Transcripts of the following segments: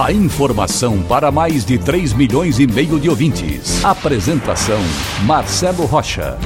A informação para mais de 3 milhões e meio de ouvintes. Apresentação Marcelo Rocha.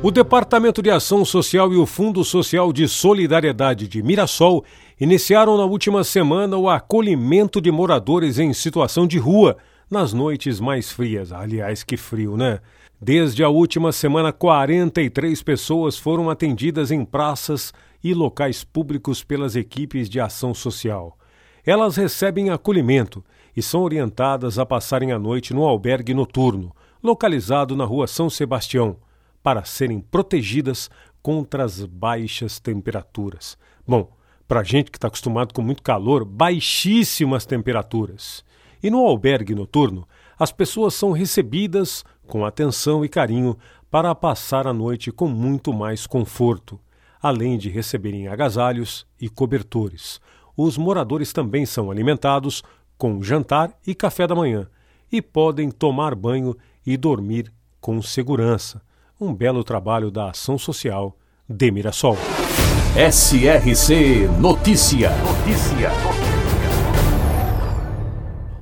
O Departamento de Ação Social e o Fundo Social de Solidariedade de Mirassol iniciaram na última semana o acolhimento de moradores em situação de rua nas noites mais frias. Aliás, que frio, né? Desde a última semana, 43 pessoas foram atendidas em praças e locais públicos pelas equipes de ação social. Elas recebem acolhimento e são orientadas a passarem a noite no albergue noturno, localizado na rua São Sebastião, para serem protegidas contra as baixas temperaturas. Bom, para gente que está acostumado com muito calor, baixíssimas temperaturas. E no albergue noturno, as pessoas são recebidas com atenção e carinho para passar a noite com muito mais conforto, além de receberem agasalhos e cobertores. Os moradores também são alimentados com jantar e café da manhã e podem tomar banho e dormir com segurança. Um belo trabalho da ação social de Mirassol. SRC Notícia. Notícia.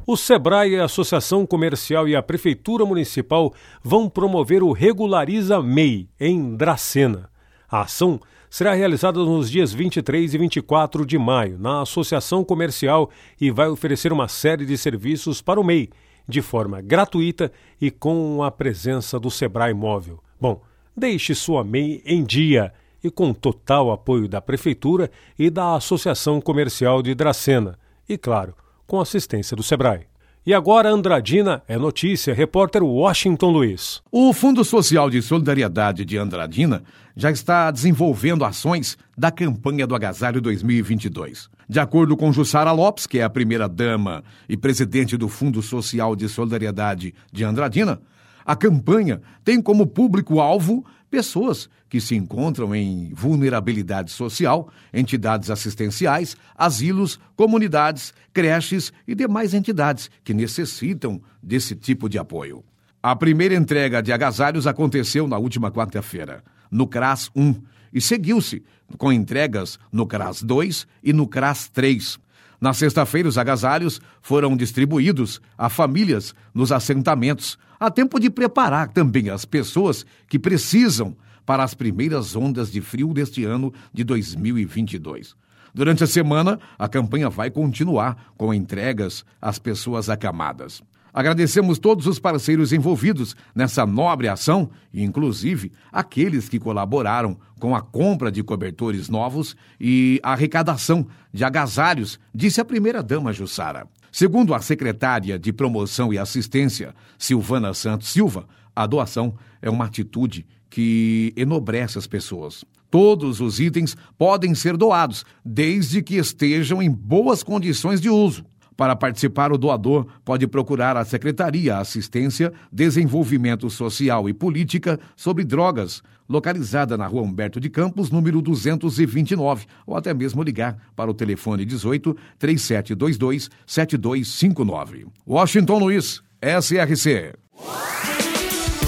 O SEBRAE, a Associação Comercial e a Prefeitura Municipal vão promover o Regulariza MEI em Dracena. A ação será realizada nos dias 23 e 24 de maio na Associação Comercial e vai oferecer uma série de serviços para o MEI, de forma gratuita e com a presença do Sebrae Móvel. Bom, deixe sua MEI em dia e com total apoio da Prefeitura e da Associação Comercial de Dracena. E, claro, com assistência do Sebrae. E agora Andradina é notícia, repórter Washington Luiz. O Fundo Social de Solidariedade de Andradina já está desenvolvendo ações da campanha do Agasalho 2022. De acordo com Jussara Lopes, que é a primeira dama e presidente do Fundo Social de Solidariedade de Andradina, a campanha tem como público-alvo pessoas que se encontram em vulnerabilidade social, entidades assistenciais, asilos, comunidades, creches e demais entidades que necessitam desse tipo de apoio. A primeira entrega de agasalhos aconteceu na última quarta-feira, no CRAS 1, e seguiu-se com entregas no CRAS 2 e no CRAS 3. Na sexta-feira, os agasalhos foram distribuídos a famílias nos assentamentos, a tempo de preparar também as pessoas que precisam para as primeiras ondas de frio deste ano de 2022. Durante a semana, a campanha vai continuar com entregas às pessoas acamadas. Agradecemos todos os parceiros envolvidos nessa nobre ação, inclusive aqueles que colaboraram com a compra de cobertores novos e a arrecadação de agasalhos, disse a primeira-dama Jussara. Segundo a secretária de Promoção e Assistência, Silvana Santos Silva, a doação é uma atitude que enobrece as pessoas. Todos os itens podem ser doados, desde que estejam em boas condições de uso. Para participar, o doador pode procurar a Secretaria Assistência, Desenvolvimento Social e Política sobre Drogas, localizada na Rua Humberto de Campos, número 229, ou até mesmo ligar para o telefone 18 3722 7259. Washington Luiz, SRC.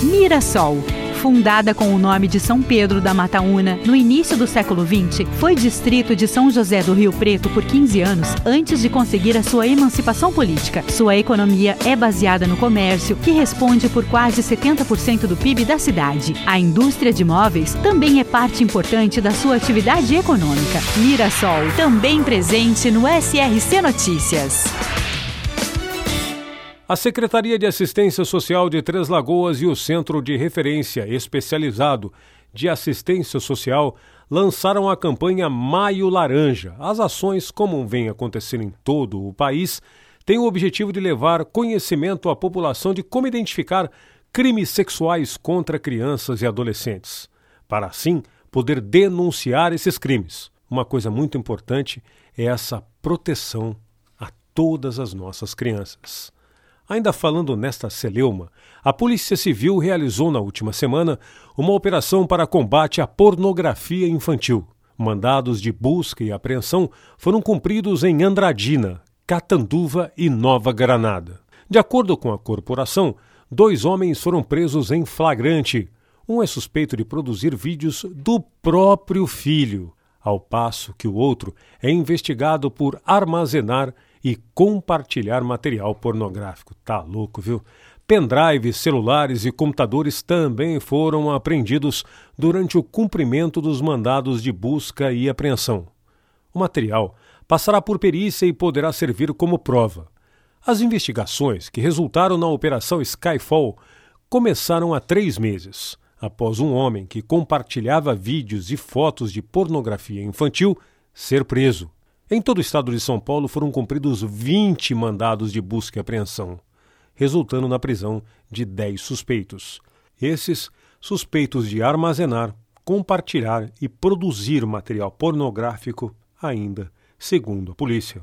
Mirassol fundada com o nome de São Pedro da Mataúna no início do século XX, foi distrito de São José do Rio Preto por 15 anos antes de conseguir a sua emancipação política. Sua economia é baseada no comércio, que responde por quase 70% do PIB da cidade. A indústria de móveis também é parte importante da sua atividade econômica. Mirassol, também presente no SRC Notícias. A Secretaria de Assistência Social de Três Lagoas e o Centro de Referência Especializado de Assistência Social lançaram a campanha Maio Laranja. As ações, como vem acontecendo em todo o país, têm o objetivo de levar conhecimento à população de como identificar crimes sexuais contra crianças e adolescentes, para assim poder denunciar esses crimes. Uma coisa muito importante é essa proteção todas as nossas crianças. Ainda falando nesta celeuma, a Polícia Civil realizou na última semana uma operação para combate à pornografia infantil. Mandados de busca e apreensão foram cumpridos em Andradina, Catanduva e Nova Granada. De acordo com a corporação, dois homens foram presos em flagrante. Um é suspeito de produzir vídeos do próprio filho, ao passo que o outro é investigado por armazenar e compartilhar material pornográfico. Tá louco, viu? Pendrives, celulares e computadores também foram apreendidos durante o cumprimento dos mandados de busca e apreensão. O material passará por perícia e poderá servir como prova. As investigações que resultaram na Operação Skyfall começaram há três meses, após um homem que compartilhava vídeos e fotos de pornografia infantil ser preso. Em todo o estado de São Paulo foram cumpridos 20 mandados de busca e apreensão, resultando na prisão de 10 suspeitos. Esses suspeitos de armazenar, compartilhar e produzir material pornográfico, ainda segundo a polícia.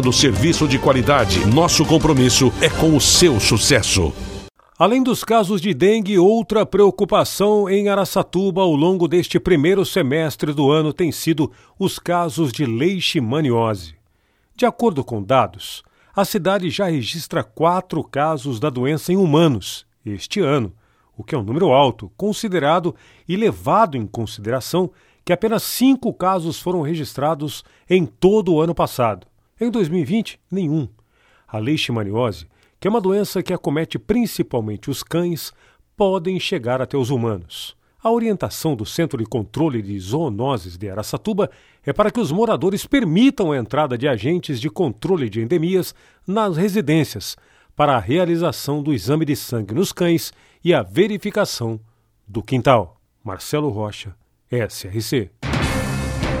oferecendo serviço de qualidade. Nosso compromisso é com o seu sucesso. Além dos casos de dengue, outra preocupação em Araçatuba ao longo deste primeiro semestre do ano tem sido os casos de leishmaniose. De acordo com dados, a cidade já registra quatro casos da doença em humanos este ano, o que é um número alto, considerado e levado em consideração que apenas cinco casos foram registrados em todo o ano passado. Em 2020, nenhum. A leishmaniose, que é uma doença que acomete principalmente os cães, podem chegar até os humanos. A orientação do Centro de Controle de Zoonoses de Aracatuba é para que os moradores permitam a entrada de agentes de controle de endemias nas residências para a realização do exame de sangue nos cães e a verificação do quintal. Marcelo Rocha, SRC.